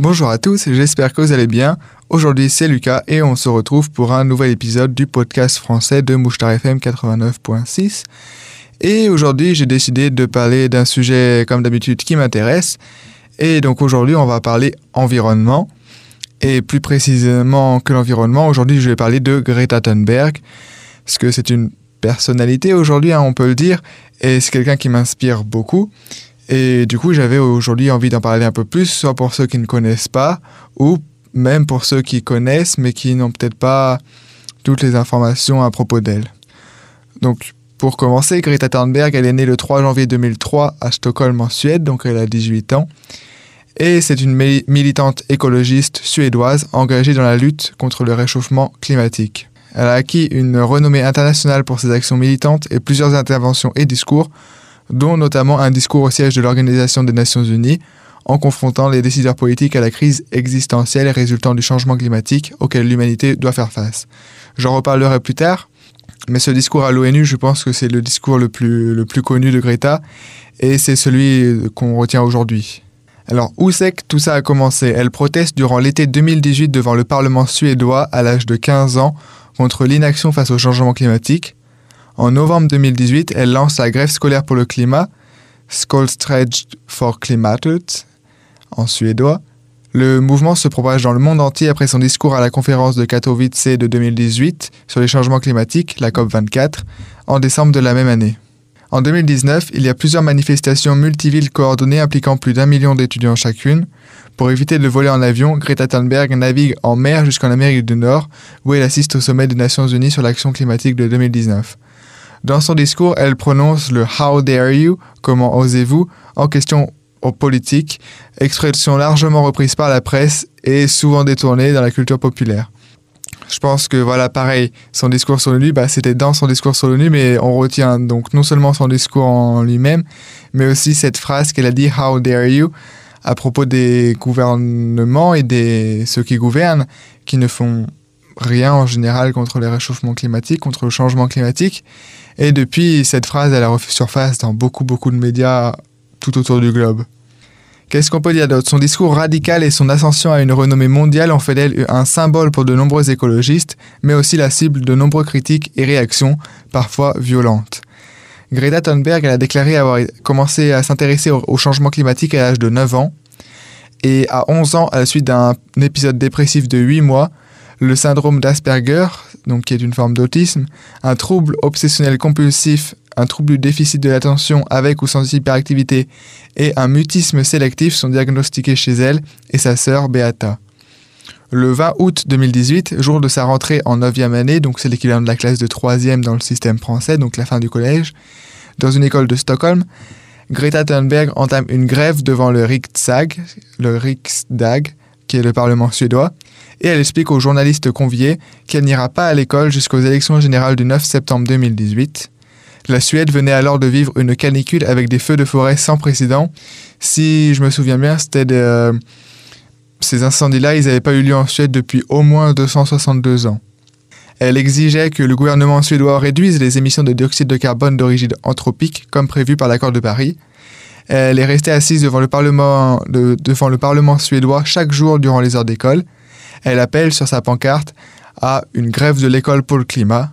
Bonjour à tous, j'espère que vous allez bien. Aujourd'hui c'est Lucas et on se retrouve pour un nouvel épisode du podcast français de Mouchtar FM 89.6. Et aujourd'hui j'ai décidé de parler d'un sujet comme d'habitude qui m'intéresse. Et donc aujourd'hui on va parler environnement. Et plus précisément que l'environnement, aujourd'hui je vais parler de Greta Thunberg. Parce que c'est une personnalité aujourd'hui, hein, on peut le dire. Et c'est quelqu'un qui m'inspire beaucoup. Et du coup, j'avais aujourd'hui envie d'en parler un peu plus, soit pour ceux qui ne connaissent pas, ou même pour ceux qui connaissent, mais qui n'ont peut-être pas toutes les informations à propos d'elle. Donc, pour commencer, Greta Thunberg, elle est née le 3 janvier 2003 à Stockholm en Suède, donc elle a 18 ans. Et c'est une militante écologiste suédoise engagée dans la lutte contre le réchauffement climatique. Elle a acquis une renommée internationale pour ses actions militantes et plusieurs interventions et discours dont notamment un discours au siège de l'Organisation des Nations Unies, en confrontant les décideurs politiques à la crise existentielle résultant du changement climatique auquel l'humanité doit faire face. J'en reparlerai plus tard, mais ce discours à l'ONU, je pense que c'est le discours le plus, le plus connu de Greta, et c'est celui qu'on retient aujourd'hui. Alors, où c'est que tout ça a commencé? Elle proteste durant l'été 2018 devant le Parlement suédois à l'âge de 15 ans contre l'inaction face au changement climatique. En novembre 2018, elle lance la grève scolaire pour le climat, Skolstrej for Klimatet, en suédois. Le mouvement se propage dans le monde entier après son discours à la conférence de Katowice de 2018 sur les changements climatiques, la COP24, en décembre de la même année. En 2019, il y a plusieurs manifestations multivilles coordonnées impliquant plus d'un million d'étudiants chacune. Pour éviter de voler en avion, Greta Thunberg navigue en mer jusqu'en Amérique du Nord, où elle assiste au sommet des Nations Unies sur l'action climatique de 2019. Dans son discours, elle prononce le How dare you, comment osez-vous, en question aux politiques, expression largement reprise par la presse et souvent détournée dans la culture populaire. Je pense que voilà, pareil, son discours sur l'ONU, bah, c'était dans son discours sur l'ONU, mais on retient donc non seulement son discours en lui-même, mais aussi cette phrase qu'elle a dit How dare you à propos des gouvernements et des ceux qui gouvernent, qui ne font rien en général contre les réchauffements climatiques, contre le changement climatique, et depuis, cette phrase, elle a refait surface dans beaucoup, beaucoup de médias tout autour du globe. Qu'est-ce qu'on peut dire d'autre? Son discours radical et son ascension à une renommée mondiale ont fait d'elle un symbole pour de nombreux écologistes, mais aussi la cible de nombreux critiques et réactions, parfois violentes. Greta Thunberg a déclaré avoir commencé à s'intéresser au, changement climatique à l'âge de 9 ans, et à 11 ans, à la suite d'un épisode dépressif de 8 mois, le syndrome d'Asperger, donc qui est une forme d'autisme, un trouble obsessionnel compulsif, un trouble du déficit de l'attention avec ou sans hyperactivité et un mutisme sélectif sont diagnostiqués chez elle et sa sœur Beata. Le 20 août 2018, jour de sa rentrée en 9e année, donc c'est l'équivalent de la classe de 3e dans le système français, donc la fin du collège, dans une école de Stockholm, Greta Thunberg entame une grève devant le Riksdag, le Riksdag, qui est le Parlement suédois, et elle explique aux journalistes conviés qu'elle n'ira pas à l'école jusqu'aux élections générales du 9 septembre 2018. La Suède venait alors de vivre une canicule avec des feux de forêt sans précédent. Si je me souviens bien, c'était euh, ces incendies-là, ils n'avaient pas eu lieu en Suède depuis au moins 262 ans. Elle exigeait que le gouvernement suédois réduise les émissions de dioxyde de carbone d'origine anthropique, comme prévu par l'accord de Paris. Elle est restée assise devant le Parlement, devant le Parlement suédois chaque jour durant les heures d'école. Elle appelle sur sa pancarte à une grève de l'école pour le climat,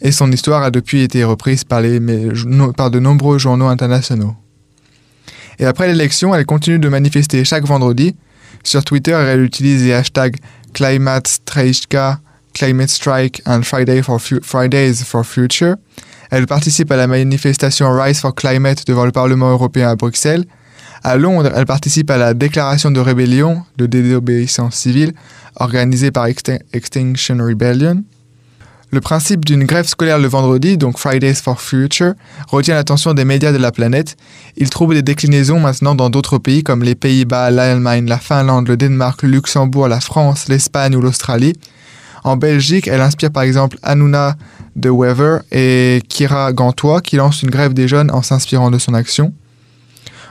et son histoire a depuis été reprise par, de nombreux journaux internationaux. Et après l'élection, elle continue de manifester chaque vendredi. Sur Twitter, elle utilise les hashtags Climate Climate Strike and Fridays for Future. Elle participe à la manifestation Rise for Climate devant le Parlement européen à Bruxelles. À Londres, elle participe à la déclaration de rébellion de désobéissance civile organisée par Extinction Rebellion. Le principe d'une grève scolaire le vendredi, donc Fridays for Future, retient l'attention des médias de la planète. Il trouve des déclinaisons maintenant dans d'autres pays comme les Pays-Bas, l'Allemagne, la Finlande, le Danemark, le Luxembourg, la France, l'Espagne ou l'Australie. En Belgique, elle inspire par exemple Hanouna de Wever et Kira Gantois qui lancent une grève des jeunes en s'inspirant de son action.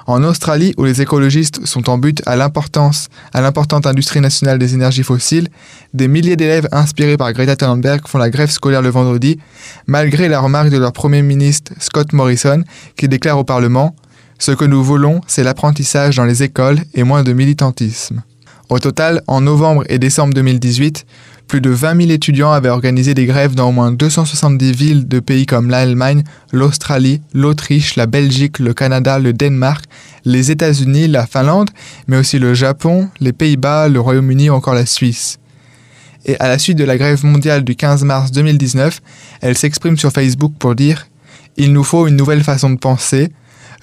En Australie, où les écologistes sont en but à l'importance, à l'importante industrie nationale des énergies fossiles, des milliers d'élèves inspirés par Greta Thunberg font la grève scolaire le vendredi, malgré la remarque de leur premier ministre Scott Morrison, qui déclare au Parlement Ce que nous voulons, c'est l'apprentissage dans les écoles et moins de militantisme. Au total, en novembre et décembre 2018, plus de 20 000 étudiants avaient organisé des grèves dans au moins 270 villes de pays comme l'Allemagne, l'Australie, l'Autriche, la Belgique, le Canada, le Danemark, les États-Unis, la Finlande, mais aussi le Japon, les Pays-Bas, le Royaume-Uni ou encore la Suisse. Et à la suite de la grève mondiale du 15 mars 2019, elle s'exprime sur Facebook pour dire Il nous faut une nouvelle façon de penser.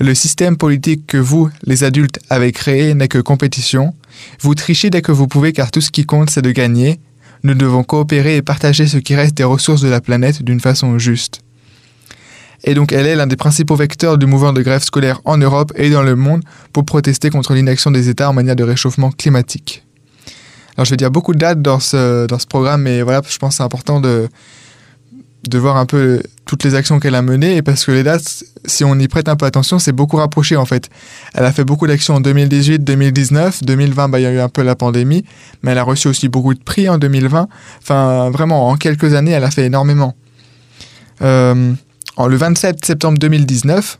Le système politique que vous, les adultes, avez créé n'est que compétition. Vous trichez dès que vous pouvez car tout ce qui compte c'est de gagner. Nous devons coopérer et partager ce qui reste des ressources de la planète d'une façon juste. Et donc elle est l'un des principaux vecteurs du mouvement de grève scolaire en Europe et dans le monde pour protester contre l'inaction des États en matière de réchauffement climatique. Alors je vais dire beaucoup de dates dans ce, programme, mais voilà, je pense que c'est important de voir un peu toutes les actions qu'elle a menées, et parce que les dates, si on y prête un peu attention, c'est beaucoup rapproché en fait. Elle a fait beaucoup d'actions en 2018, 2019, 2020, bah, il y a eu un peu la pandémie, mais elle a reçu aussi beaucoup de prix en 2020. Enfin, vraiment, en quelques années, elle a fait énormément. Euh, le 27 septembre 2019,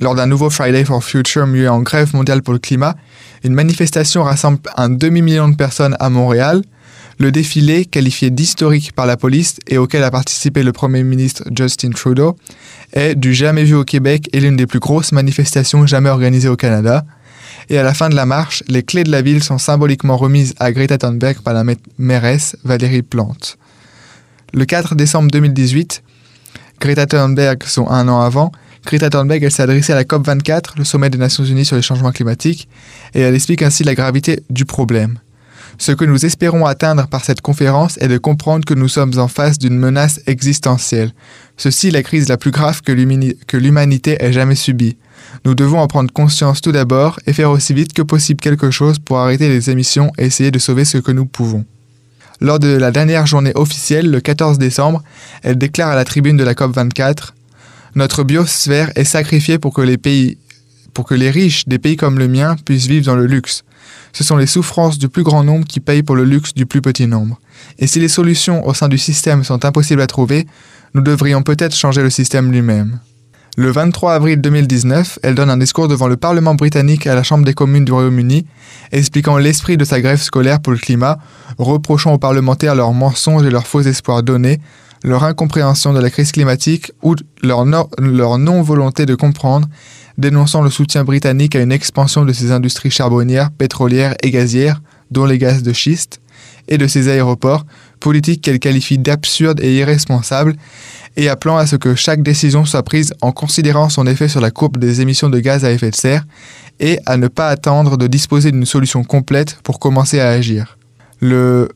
lors d'un nouveau Friday for Future muet en grève mondiale pour le climat, une manifestation rassemble un demi-million de personnes à Montréal. Le défilé, qualifié d'historique par la police et auquel a participé le Premier ministre Justin Trudeau, est du jamais vu au Québec et l'une des plus grosses manifestations jamais organisées au Canada. Et à la fin de la marche, les clés de la ville sont symboliquement remises à Greta Thunberg par la mairesse Valérie Plante. Le 4 décembre 2018, Greta Thunberg, son un an avant, Greta Thunberg, elle s'est adressée à la COP24, le sommet des Nations Unies sur les changements climatiques, et elle explique ainsi la gravité du problème. Ce que nous espérons atteindre par cette conférence est de comprendre que nous sommes en face d'une menace existentielle. Ceci est la crise la plus grave que l'humanité ait jamais subie. Nous devons en prendre conscience tout d'abord et faire aussi vite que possible quelque chose pour arrêter les émissions et essayer de sauver ce que nous pouvons. Lors de la dernière journée officielle, le 14 décembre, elle déclare à la tribune de la COP24 Notre biosphère est sacrifiée pour que les pour que les riches des pays comme le mien puissent vivre dans le luxe. Ce sont les souffrances du plus grand nombre qui payent pour le luxe du plus petit nombre. Et si les solutions au sein du système sont impossibles à trouver, nous devrions peut-être changer le système lui-même. Le 23 avril 2019, elle donne un discours devant le Parlement britannique à la Chambre des communes du Royaume-Uni, expliquant l'esprit de sa grève scolaire pour le climat, reprochant aux parlementaires leurs mensonges et leurs faux espoirs donnés, leur incompréhension de la crise climatique ou leur, non-volonté de comprendre, dénonçant le soutien britannique à une expansion de ses industries charbonnières, pétrolières et gazières, dont les gaz de schiste, et de ses aéroports, politique qu'elle qualifie d'absurde et irresponsable, et appelant à ce que chaque décision soit prise en considérant son effet sur la courbe des émissions de gaz à effet de serre, et à ne pas attendre de disposer d'une solution complète pour commencer à agir. Le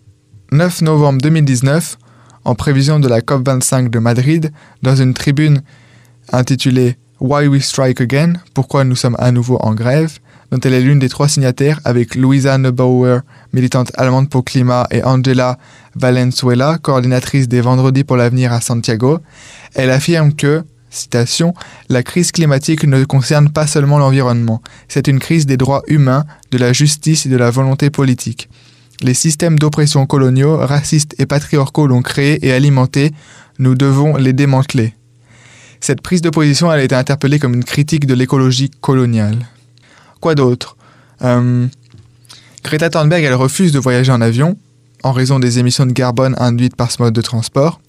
9 novembre 2019, en prévision de la COP25 de Madrid, dans une tribune intitulée Why We Strike Again, Pourquoi nous sommes à nouveau en grève, dont elle est l'une des trois signataires avec Louisa Neubauer, militante allemande pour climat, et Angela Valenzuela, coordinatrice des Vendredis pour l'avenir à Santiago. Elle affirme que, citation, la crise climatique ne concerne pas seulement l'environnement, c'est une crise des droits humains, de la justice et de la volonté politique. Les systèmes d'oppression coloniaux, racistes et patriarcaux l'ont créé et alimenté, nous devons les démanteler. Cette prise de position a été interpellée comme une critique de l'écologie coloniale. Quoi d'autre? Euh, Greta Thunberg, refuse de voyager en avion en raison des émissions de carbone induites par ce mode de transport.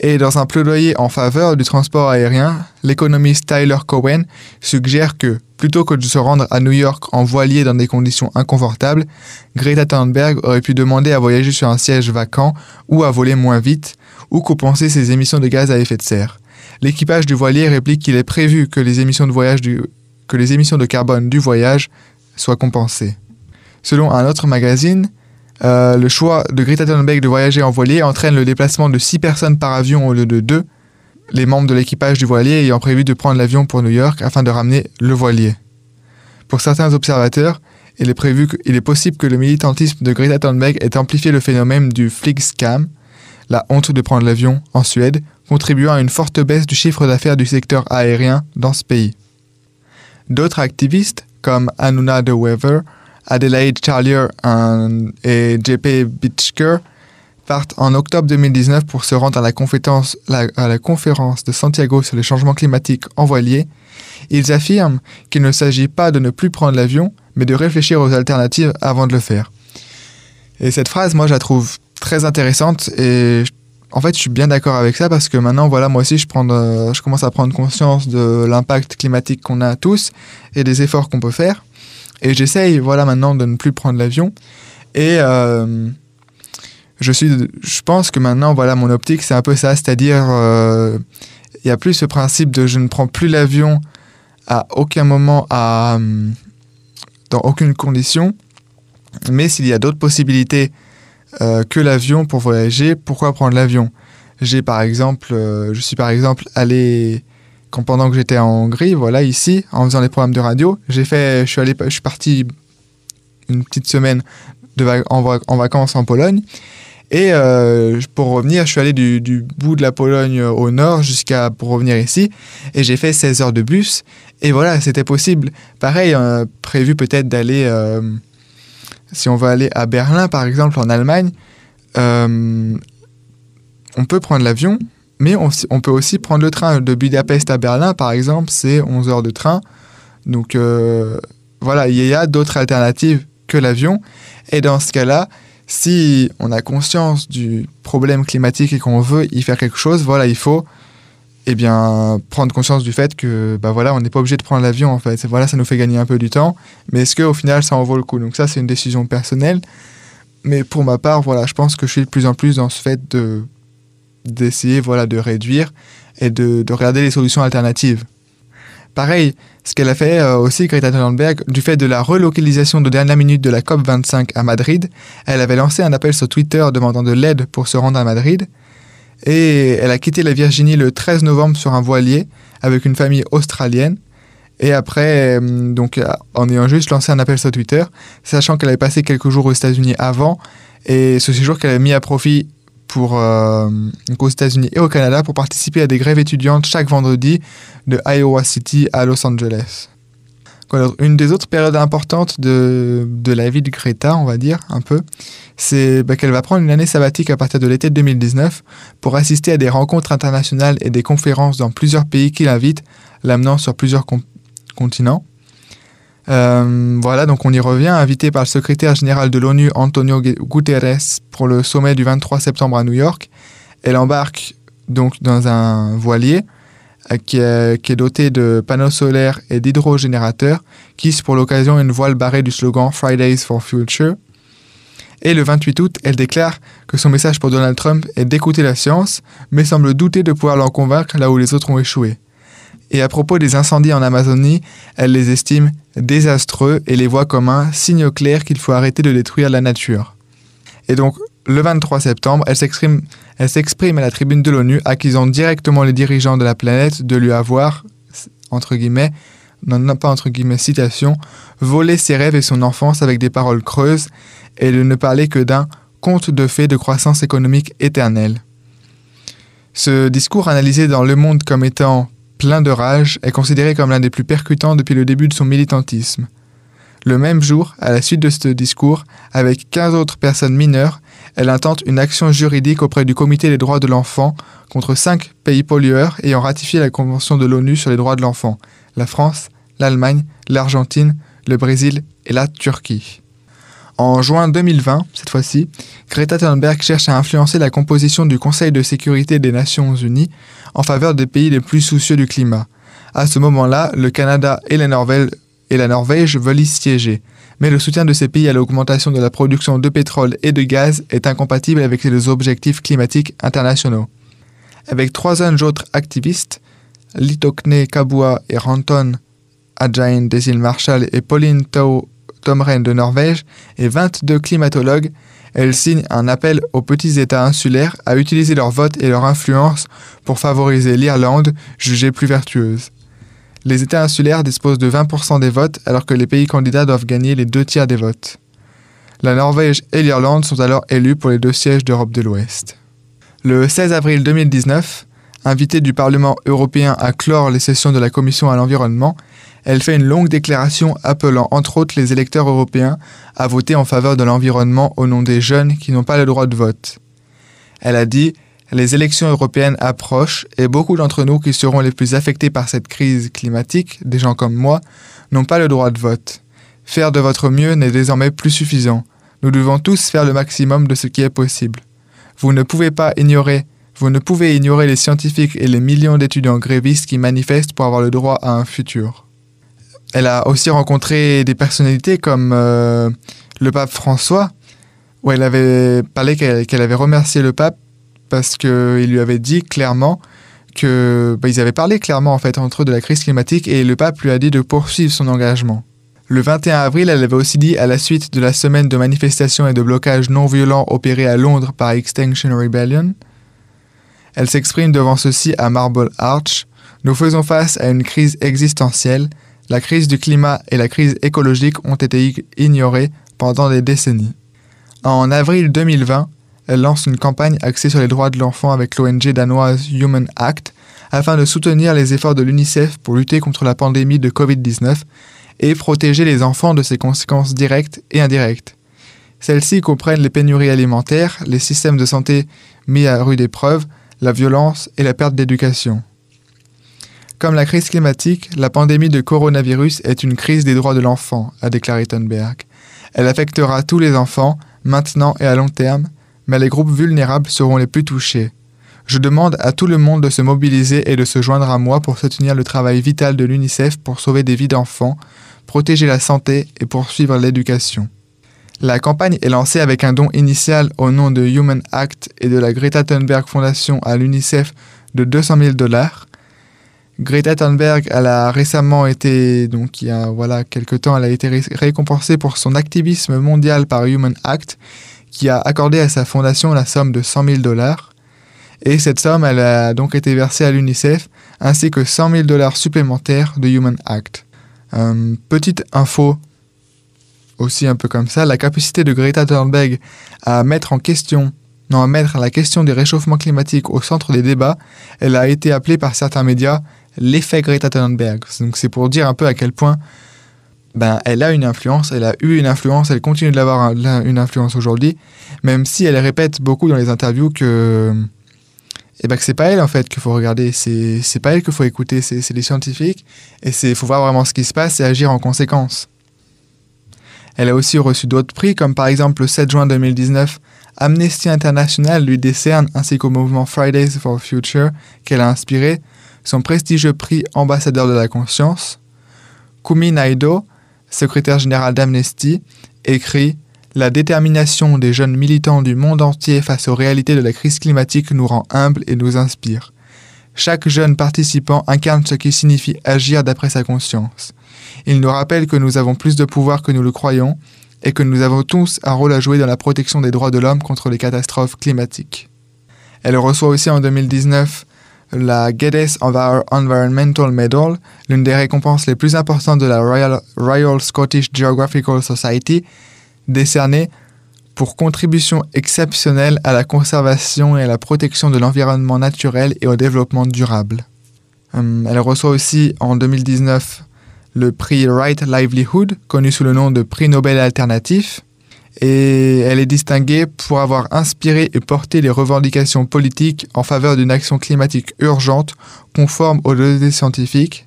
Et dans un plaidoyer en faveur du transport aérien, l'économiste Tyler Cowen suggère que, plutôt que de se rendre à New York en voilier dans des conditions inconfortables, Greta Thunberg aurait pu demander à voyager sur un siège vacant ou à voler moins vite, ou compenser ses émissions de gaz à effet de serre. L'équipage du voilier réplique qu'il est prévu que les émissions de carbone du voyage soient compensées. Selon un autre magazine, euh, le choix de Greta Thunberg de voyager en voilier entraîne le déplacement de 6 personnes par avion au lieu de 2, les membres de l'équipage du voilier ayant prévu de prendre l'avion pour New York afin de ramener le voilier. Pour certains observateurs, il est, prévu est possible que le militantisme de Greta Thunberg ait amplifié le phénomène du scam, la honte de prendre l'avion en Suède, contribuant à une forte baisse du chiffre d'affaires du secteur aérien dans ce pays. D'autres activistes, comme Anuna de Weaver, Adelaide Charlier et JP Bitschker, partent en octobre 2019 pour se rendre à la, conférence, de Santiago sur les changements climatiques en voilier. Ils affirment qu'il ne s'agit pas de ne plus prendre l'avion, mais de réfléchir aux alternatives avant de le faire. Et cette phrase, moi, je la trouve très intéressante et en fait, je suis bien d'accord avec ça parce que maintenant, voilà, moi aussi, je, commence à prendre conscience de l'impact climatique qu'on a tous et des efforts qu'on peut faire. Et j'essaye, voilà, maintenant de ne plus prendre l'avion. Et euh, je, suis, je pense que maintenant, voilà, mon optique, c'est un peu ça, c'est-à-dire, euh, il n'y a plus ce principe de je ne prends plus l'avion à aucun moment, dans aucune condition. Mais s'il y a d'autres possibilités euh, que l'avion pour voyager, pourquoi prendre l'avion? J'ai par exemple, euh, je suis par exemple allé quand pendant que j'étais en Hongrie, voilà ici, en faisant les programmes de radio, j'ai fait, je suis parti une petite semaine en, vacances en Pologne. Et euh, pour revenir, je suis allé du, du, bout de la Pologne au nord jusqu'à pour revenir ici. Et j'ai fait 16 heures de bus. Et voilà, c'était possible. Pareil, prévu peut-être d'aller si on veut aller à Berlin, par exemple, en Allemagne, euh, on peut prendre l'avion, mais on, peut aussi prendre le train. De Budapest à Berlin, par exemple, c'est 11 heures de train. Donc euh, voilà, il y a d'autres alternatives que l'avion. Et dans ce cas-là, si on a conscience du problème climatique et qu'on veut y faire quelque chose, voilà, il faut eh bien, prendre conscience du fait que bah voilà, on n'est pas obligé de prendre l'avion en fait. Voilà, ça nous fait gagner un peu du temps, mais est-ce qu'au final ça en vaut le coup? Donc ça, c'est une décision personnelle. Mais pour ma part, voilà, je pense que je suis de plus en plus dans ce fait de d'essayer voilà de réduire et de, de, regarder les solutions alternatives. Pareil, ce qu'elle a fait euh, aussi, Greta Thunberg, du fait de la relocalisation de dernière minute de la COP25 à Madrid, elle avait lancé un appel sur Twitter demandant de l'aide pour se rendre à Madrid. Et elle a quitté la Virginie le 13 novembre sur un voilier avec une famille australienne. Et après, euh, euh, en ayant juste lancé un appel sur Twitter, sachant qu'elle avait passé quelques jours aux États-Unis avant, et ce séjour qu'elle avait mis à profit pour, euh, aux États-Unis et au Canada pour participer à des grèves étudiantes chaque vendredi de Iowa City à Los Angeles. Une des autres périodes importantes de, de, la vie de Greta, on va dire, un peu, c'est bah, qu'elle va prendre une année sabbatique à partir de l'été 2019 pour assister à des rencontres internationales et des conférences dans plusieurs pays qui l'invitent, l'amenant sur plusieurs continents. Euh, voilà, donc on y revient, invité par le secrétaire général de l'ONU Antonio Guterres pour le sommet du 23 septembre à New York. Elle embarque donc dans un voilier qui est, qui est doté de panneaux solaires et d'hydrogénérateurs, qui pour l'occasion une voile barrée du slogan Fridays for Future. Et le 28 août, elle déclare que son message pour Donald Trump est d'écouter la science, mais semble douter de pouvoir l'en convaincre là où les autres ont échoué. Et à propos des incendies en Amazonie, elle les estime désastreux et les voit comme un signe clair qu'il faut arrêter de détruire la nature. Et donc, le 23 septembre, elle s'exprime, elle s'exprime à la tribune de l'ONU, accusant directement les dirigeants de la planète de lui avoir, entre guillemets, non, pas entre guillemets, citation, volé ses rêves et son enfance avec des paroles creuses et de ne parler que d'un conte de fées de croissance économique éternelle. Ce discours analysé dans Le Monde comme étant plein de rage est considéré comme l'un des plus percutants depuis le début de son militantisme. Le même jour, à la suite de ce discours, avec 15 autres personnes mineures, elle intente une action juridique auprès du Comité des droits de l'enfant contre cinq pays pollueurs ayant ratifié la Convention de l'ONU sur les droits de l'enfant, la France, l'Allemagne, l'Argentine, le Brésil et la Turquie. En juin 2020, cette fois-ci, Greta Thunberg cherche à influencer la composition du Conseil de sécurité des Nations Unies en faveur des pays les plus soucieux du climat. À ce moment-là, le Canada et la, Norvège, la Norvège veulent y siéger. Mais le soutien de ces pays à l'augmentation de la production de pétrole et de gaz est incompatible avec les objectifs climatiques internationaux. Avec trois autres activistes, Litokne Kabua et Ranton Adjain des îles Marshall et Pauline Tau Tomren de Norvège et 22 climatologues, elle signe un appel aux petits États insulaires à utiliser leur vote et leur influence pour favoriser l'Irlande, jugée plus vertueuse. Les États insulaires disposent de 20% des votes alors que les pays candidats doivent gagner les deux tiers des votes. La Norvège et l'Irlande sont alors élus pour les deux sièges d'Europe de l'Ouest. Le 16 avril 2019, invitée du Parlement européen à clore les sessions de la Commission à l'environnement, elle fait une longue déclaration appelant entre autres les électeurs européens à voter en faveur de l'environnement au nom des jeunes qui n'ont pas le droit de vote. Elle a dit Les élections européennes approchent et beaucoup d'entre nous qui seront les plus affectés par cette crise climatique, des gens comme moi, n'ont pas le droit de vote. Faire de votre mieux n'est désormais plus suffisant. Nous devons tous faire le maximum de ce qui est possible. Vous ne pouvez pas ignorer, vous ne pouvez ignorer les scientifiques et les millions d'étudiants grévistes qui manifestent pour avoir le droit à un futur. Elle a aussi rencontré des personnalités comme euh, le pape François, où elle avait parlé qu'elle avait remercié le pape parce qu'il lui avait dit clairement que bah, ils avaient parlé clairement en fait entre eux de la crise climatique et le pape lui a dit de poursuivre son engagement. Le 21 avril, elle avait aussi dit, à la suite de la semaine de manifestations et de blocages non violents opérés à Londres par Extinction Rebellion, elle s'exprime devant ceci à Marble Arch. Nous faisons face à une crise existentielle. La crise du climat et la crise écologique ont été ignorées pendant des décennies. En avril 2020, elle lance une campagne axée sur les droits de l'enfant avec l'ONG danoise Human Act afin de soutenir les efforts de l'UNICEF pour lutter contre la pandémie de Covid-19 et protéger les enfants de ses conséquences directes et indirectes. Celles-ci comprennent les pénuries alimentaires, les systèmes de santé mis à rude épreuve, la violence et la perte d'éducation. Comme la crise climatique, la pandémie de coronavirus est une crise des droits de l'enfant, a déclaré Thunberg. Elle affectera tous les enfants, maintenant et à long terme, mais les groupes vulnérables seront les plus touchés. Je demande à tout le monde de se mobiliser et de se joindre à moi pour soutenir le travail vital de l'UNICEF pour sauver des vies d'enfants, protéger la santé et poursuivre l'éducation. La campagne est lancée avec un don initial au nom de Human Act et de la Greta Thunberg Foundation à l'UNICEF de 200 000 dollars. Greta Thunberg, elle a récemment été, donc il y a voilà quelques temps, elle a été récompensée pour son activisme mondial par Human Act, qui a accordé à sa fondation la somme de 100 000 dollars. Et cette somme, elle a donc été versée à l'UNICEF, ainsi que 100 000 dollars supplémentaires de Human Act. Euh, petite info aussi un peu comme ça, la capacité de Greta Thunberg à mettre en question, non, à mettre la question des réchauffements climatiques au centre des débats, elle a été appelée par certains médias l'effet Greta Thunberg. Donc c'est pour dire un peu à quel point ben, elle a une influence, elle a eu une influence, elle continue de l'avoir une influence aujourd'hui, même si elle répète beaucoup dans les interviews que et ben que c'est pas elle en fait qu'il faut regarder, c'est pas elle qu'il faut écouter, c'est les scientifiques et c'est faut voir vraiment ce qui se passe et agir en conséquence. Elle a aussi reçu d'autres prix comme par exemple le 7 juin 2019, Amnesty International lui décerne ainsi qu'au mouvement Fridays for Future qu'elle a inspiré son prestigieux prix ambassadeur de la conscience. Kumi Naido, secrétaire général d'Amnesty, écrit la détermination des jeunes militants du monde entier face aux réalités de la crise climatique nous rend humbles et nous inspire. Chaque jeune participant incarne ce qui signifie agir d'après sa conscience. Il nous rappelle que nous avons plus de pouvoir que nous le croyons et que nous avons tous un rôle à jouer dans la protection des droits de l'homme contre les catastrophes climatiques. Elle reçoit aussi en 2019 la Geddes Environmental Medal, l'une des récompenses les plus importantes de la Royal, Scottish Geographical Society, décerné pour contribution exceptionnelle à la conservation et à la protection de l'environnement naturel et au développement durable. Hum, elle reçoit aussi en 2019 le prix Right Livelihood, connu sous le nom de prix Nobel alternatif, et elle est distinguée pour avoir inspiré et porté les revendications politiques en faveur d'une action climatique urgente conforme aux données scientifiques.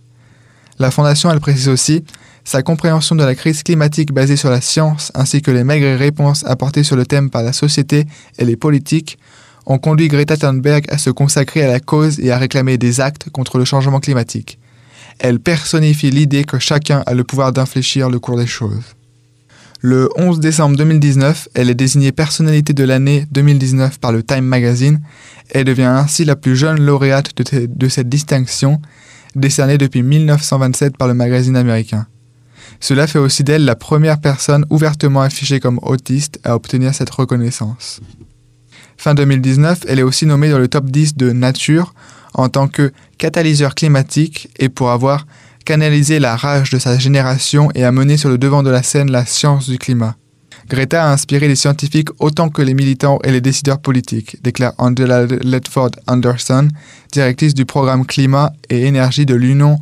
La Fondation, elle précise aussi sa compréhension de la crise climatique basée sur la science ainsi que les maigres réponses apportées sur le thème par la société et les politiques ont conduit Greta Thunberg à se consacrer à la cause et à réclamer des actes contre le changement climatique. Elle personnifie l'idée que chacun a le pouvoir d'infléchir le cours des choses. Le 11 décembre 2019, elle est désignée personnalité de l'année 2019 par le Time Magazine et devient ainsi la plus jeune lauréate de, cette distinction, décernée depuis 1927 par le magazine américain. Cela fait aussi d'elle la première personne ouvertement affichée comme autiste à obtenir cette reconnaissance. Fin 2019, elle est aussi nommée dans le top 10 de Nature en tant que catalyseur climatique et pour avoir canalisé la rage de sa génération et amené sur le devant de la scène la science du climat. Greta a inspiré les scientifiques autant que les militants et les décideurs politiques, déclare Angela Ledford Anderson, directrice du programme Climat et Énergie de l'Union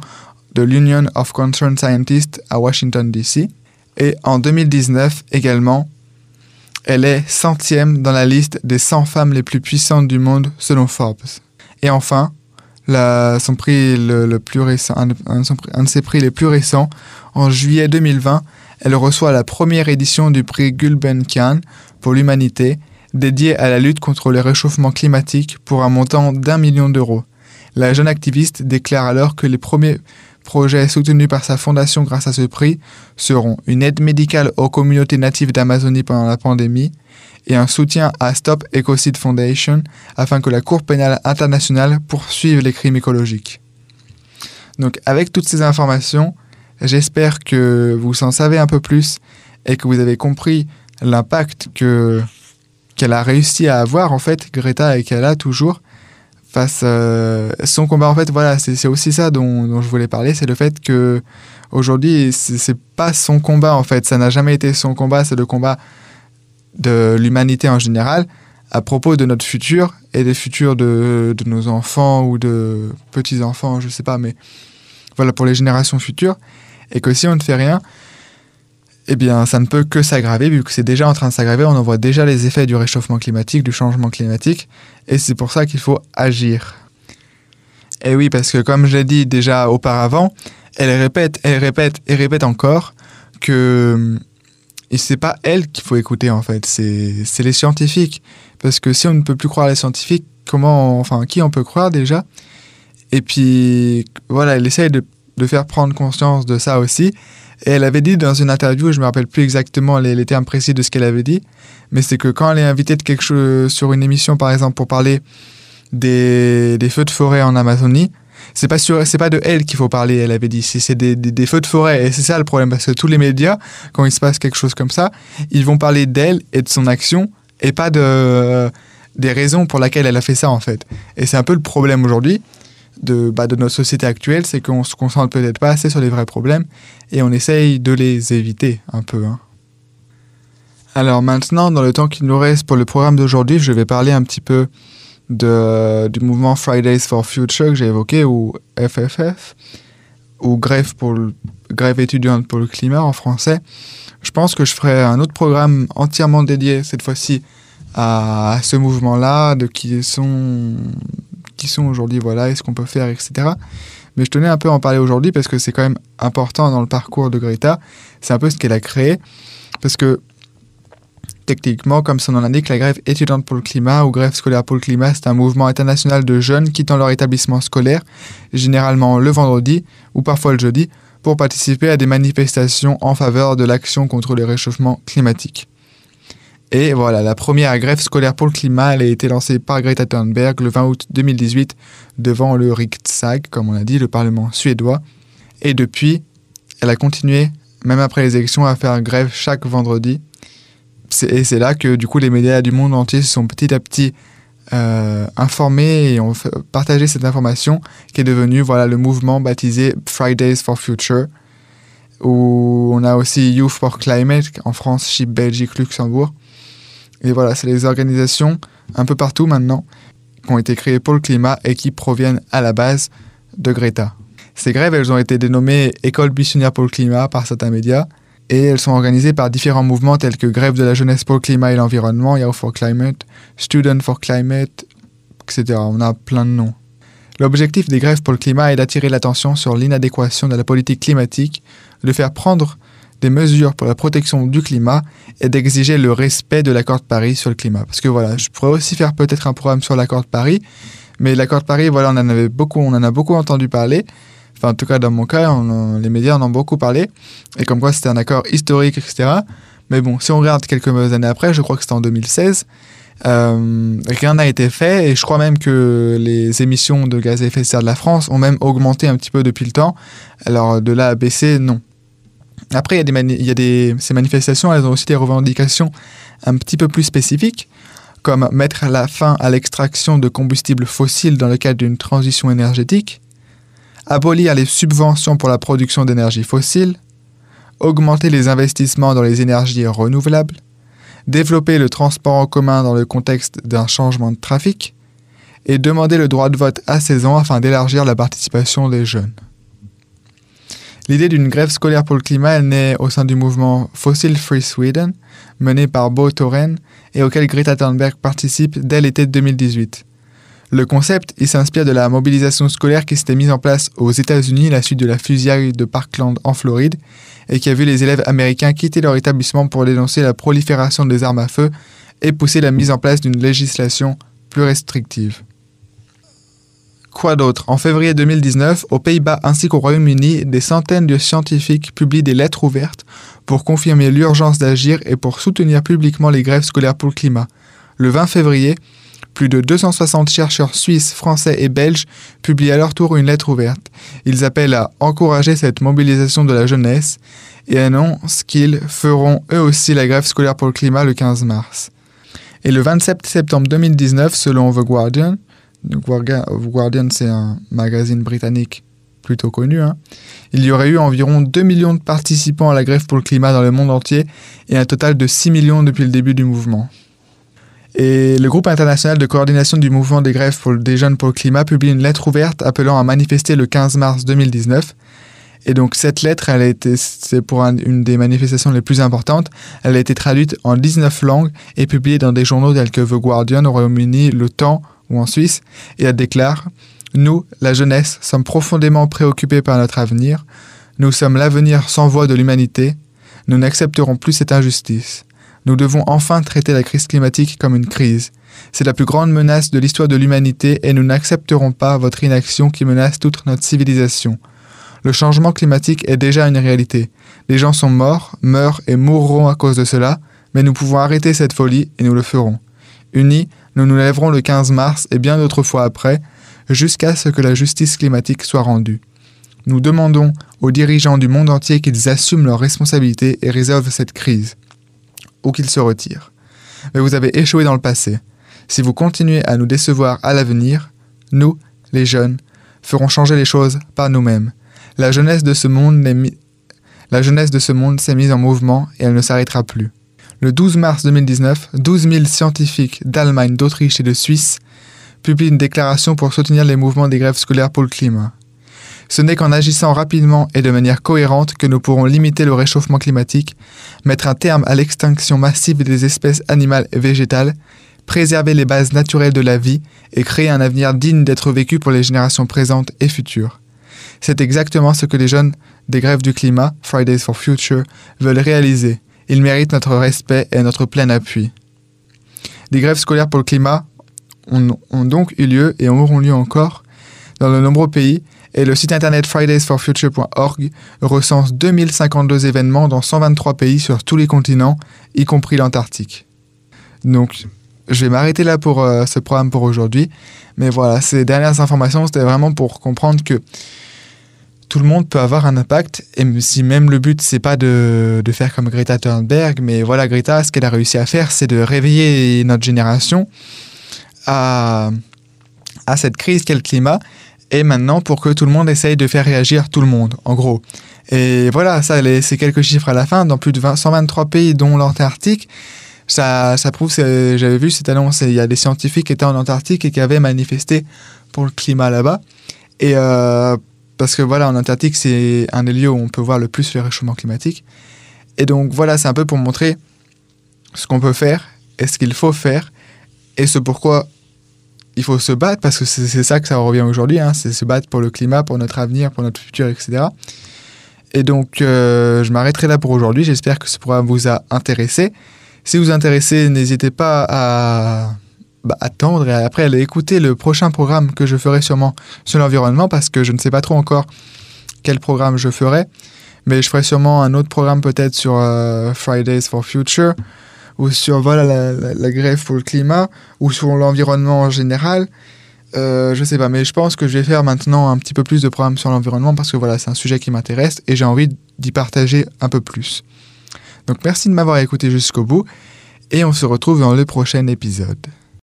de l'Union of Concerned Scientists à Washington, D.C. Et en 2019 également, elle est centième dans la liste des 100 femmes les plus puissantes du monde selon Forbes. Et enfin, récent, un, de ses prix les plus récents, en juillet 2020, elle reçoit la première édition du prix Gulbenkian pour l'humanité, dédié à la lutte contre le réchauffement climatique pour un montant d'un million d'euros. La jeune activiste déclare alors que les premiers projets soutenus par sa fondation grâce à ce prix seront une aide médicale aux communautés natives d'Amazonie pendant la pandémie et un soutien à Stop Ecocide Foundation afin que la Cour pénale internationale poursuive les crimes écologiques. Donc avec toutes ces informations, j'espère que vous en savez un peu plus et que vous avez compris l'impact que qu'elle a réussi à avoir en fait Greta et qu'elle a toujours face euh, son combat. En fait voilà c'est aussi ça dont, je voulais parler c'est le fait que aujourd'hui c'est pas son combat en fait. Ça n'a jamais été son combat c'est le combat de l'humanité en général à propos de notre futur et des futurs de, de nos enfants ou de petits enfants je sais pas mais voilà pour les générations futures. Et que si on ne fait rien eh bien, ça ne peut que s'aggraver, vu que c'est déjà en train de s'aggraver. On en voit déjà les effets du réchauffement climatique, du changement climatique, et c'est pour ça qu'il faut agir. Et oui, parce que comme je l'ai dit déjà auparavant, elle répète, elle répète et répète encore que et c'est pas elle qu'il faut écouter en fait, c'est les scientifiques. Parce que si on ne peut plus croire les scientifiques, comment, enfin, qui on peut croire déjà? Et puis voilà, elle essaye de, de faire prendre conscience de ça aussi. Et elle avait dit dans une interview, je me rappelle plus exactement les, termes précis de ce qu'elle avait dit, mais c'est que quand elle est invitée de quelque chose sur une émission, par exemple, pour parler des, feux de forêt en Amazonie, c'est pas pas de elle qu'il faut parler. Elle avait dit, c'est des, feux de forêt. Et c'est ça le problème, parce que tous les médias, quand il se passe quelque chose comme ça, ils vont parler d'elle et de son action, et pas de des raisons pour lesquelles elle a fait ça en fait. Et c'est un peu le problème aujourd'hui de, bah, de notre société actuelle, c'est qu'on se concentre peut-être pas assez sur les vrais problèmes et on essaye de les éviter un peu. Hein. Alors maintenant, dans le temps qu'il nous reste pour le programme d'aujourd'hui, je vais parler un petit peu de, du mouvement Fridays for Future que j'ai évoqué, ou FFF, ou grève, pour grève étudiante pour le climat en français. Je pense que je ferai un autre programme entièrement dédié cette fois-ci à ce mouvement-là, de qui sont qui sont aujourd'hui, voilà, et ce qu'on peut faire, etc. Mais je tenais un peu à en parler aujourd'hui parce que c'est quand même important dans le parcours de Greta. C'est un peu ce qu'elle a créé. Parce que techniquement, comme son nom l'indique, la grève étudiante pour le climat ou grève scolaire pour le climat, c'est un mouvement international de jeunes quittant leur établissement scolaire, généralement le vendredi ou parfois le jeudi, pour participer à des manifestations en faveur de l'action contre le réchauffement climatique. Et voilà, la première grève scolaire pour le climat, elle a été lancée par Greta Thunberg le 20 août 2018 devant le Riksdag, comme on l'a dit, le Parlement suédois. Et depuis, elle a continué, même après les élections, à faire grève chaque vendredi. Et c'est là que du coup les médias du monde entier se sont petit à petit euh, informés et ont partagé cette information qui est devenue voilà, le mouvement baptisé Fridays for Future, où on a aussi Youth for Climate en France, Chypre, Belgique, Luxembourg. Et voilà, c'est les organisations un peu partout maintenant qui ont été créées pour le climat et qui proviennent à la base de Greta. Ces grèves, elles ont été dénommées École buissonnière pour le climat par certains médias et elles sont organisées par différents mouvements tels que Grève de la jeunesse pour le climat et l'environnement, Youth for Climate, Student for Climate, etc. On a plein de noms. L'objectif des grèves pour le climat est d'attirer l'attention sur l'inadéquation de la politique climatique, de faire prendre des mesures pour la protection du climat et d'exiger le respect de l'accord de Paris sur le climat. Parce que voilà, je pourrais aussi faire peut-être un programme sur l'accord de Paris, mais l'accord de Paris, voilà, on en avait beaucoup, on en a beaucoup entendu parler. Enfin, en tout cas, dans mon cas, les médias en ont beaucoup parlé. Et comme quoi, c'était un accord historique, etc. Mais bon, si on regarde quelques années après, je crois que c'était en 2016, euh, rien n'a été fait. Et je crois même que les émissions de gaz à effet de serre de la France ont même augmenté un petit peu depuis le temps. Alors, de là à baisser, non. Après, il y a, ces manifestations, elles ont aussi des revendications un petit peu plus spécifiques, comme mettre la fin à l'extraction de combustibles fossiles dans le cadre d'une transition énergétique, abolir les subventions pour la production d'énergie fossile, augmenter les investissements dans les énergies renouvelables, développer le transport en commun dans le contexte d'un changement de trafic, et demander le droit de vote à 16 ans afin d'élargir la participation des jeunes. L'idée d'une grève scolaire pour le climat est naît au sein du mouvement Fossil Free Sweden, mené par Bo Toren et auquel Greta Thunberg participe dès l'été 2018. Le concept, il s'inspire de la mobilisation scolaire qui s'était mise en place aux États-Unis à la suite de la fusillade de Parkland en Floride et qui a vu les élèves américains quitter leur établissement pour dénoncer la prolifération des armes à feu et pousser la mise en place d'une législation plus restrictive. Quoi d'autre? En février 2019, aux Pays-Bas ainsi qu'au Royaume-Uni, des centaines de scientifiques publient des lettres ouvertes pour confirmer l'urgence d'agir et pour soutenir publiquement les grèves scolaires pour le climat. Le 20 février, plus de 260 chercheurs suisses, français et belges publient à leur tour une lettre ouverte. Ils appellent à encourager cette mobilisation de la jeunesse et annoncent qu'ils feront eux aussi la grève scolaire pour le climat le 15 mars. Et le 27 septembre 2019, selon The Guardian, The Guardian c'est un magazine britannique plutôt connu, hein, il y aurait eu environ 2 millions de participants à la grève pour le climat dans le monde entier et un total de 6 millions depuis le début du mouvement. Et le groupe international de coordination du mouvement des grèves pour, des jeunes pour le climat publie une lettre ouverte appelant à manifester le 15 mars 2019. Et donc cette lettre, elle a été, c'est pour une des manifestations les plus importantes. Elle a été traduite en 19 langues et publiée dans des journaux tels que The Guardian au Royaume-Uni, Le Temps ou en Suisse. Et elle déclare Nous, la jeunesse, sommes profondément préoccupés par notre avenir. Nous sommes l'avenir sans voix de l'humanité. Nous n'accepterons plus cette injustice. Nous devons enfin traiter la crise climatique comme une crise. C'est la plus grande menace de l'histoire de l'humanité et nous n'accepterons pas votre inaction qui menace toute notre civilisation. Le changement climatique est déjà une réalité. Les gens sont morts, meurent et mourront à cause de cela, mais nous pouvons arrêter cette folie et nous le ferons. Unis, nous nous lèverons le 15 mars et bien d'autres fois après, jusqu'à ce que la justice climatique soit rendue. Nous demandons aux dirigeants du monde entier qu'ils assument leurs responsabilités et résolvent cette crise ou qu'il se retire. Mais vous avez échoué dans le passé. Si vous continuez à nous décevoir à l'avenir, nous, les jeunes, ferons changer les choses par nous-mêmes. La jeunesse de ce monde s'est mise en mouvement et elle ne s'arrêtera plus. Le 12 mars 2019, 12 000 scientifiques d'Allemagne, d'Autriche et de Suisse publient une déclaration pour soutenir les mouvements des grèves scolaires pour le climat. Ce n'est qu'en agissant rapidement et de manière cohérente que nous pourrons limiter le réchauffement climatique, mettre un terme à l'extinction massive des espèces animales et végétales, préserver les bases naturelles de la vie et créer un avenir digne d'être vécu pour les générations présentes et futures. C'est exactement ce que les jeunes des grèves du climat, Fridays for Future, veulent réaliser. Ils méritent notre respect et notre plein appui. Des grèves scolaires pour le climat ont, donc eu lieu et auront lieu encore dans de nombreux pays et le site internet fridaysforfuture.org recense 2052 événements dans 123 pays sur tous les continents, y compris l'Antarctique. Donc, je vais m'arrêter là pour euh, ce programme pour aujourd'hui. Mais voilà, ces dernières informations, c'était vraiment pour comprendre que tout le monde peut avoir un impact, et si même le but, c'est pas de, de, faire comme Greta Thunberg, mais voilà, Greta, ce qu'elle a réussi à faire, c'est de réveiller notre génération à, à cette crise qu'est le climat et maintenant pour que tout le monde essaye de faire réagir tout le monde, en gros. Et voilà, ça, c'est quelques chiffres à la fin, dans plus de 123 pays, dont l'Antarctique. Ça, ça prouve, j'avais vu cette annonce, il y a des scientifiques qui étaient en Antarctique et qui avaient manifesté pour le climat là-bas. Et euh, parce que voilà, en Antarctique, c'est un des lieux où on peut voir le plus le réchauffement climatique. Et donc voilà, c'est un peu pour montrer ce qu'on peut faire et ce qu'il faut faire et ce pourquoi il faut se battre parce que c'est ça que ça revient aujourd'hui, hein, c'est se battre pour le climat, pour notre avenir, pour notre futur, etc. Et donc, euh, je m'arrêterai là pour aujourd'hui. J'espère que ce programme vous a intéressé. Si vous intéressez, n'hésitez pas à bah, attendre et après aller écouter le prochain programme que je ferai sûrement sur l'environnement parce que je ne sais pas trop encore quel programme je ferai. Mais je ferai sûrement un autre programme peut-être sur euh, Fridays for Future ou sur voilà, la, grève pour le climat, ou sur l'environnement en général. Euh, je sais pas, mais je pense que je vais faire maintenant un petit peu plus de programmes sur l'environnement parce que voilà, c'est un sujet qui m'intéresse et j'ai envie d'y partager un peu plus. Donc merci de m'avoir écouté jusqu'au bout et on se retrouve dans le prochain épisode.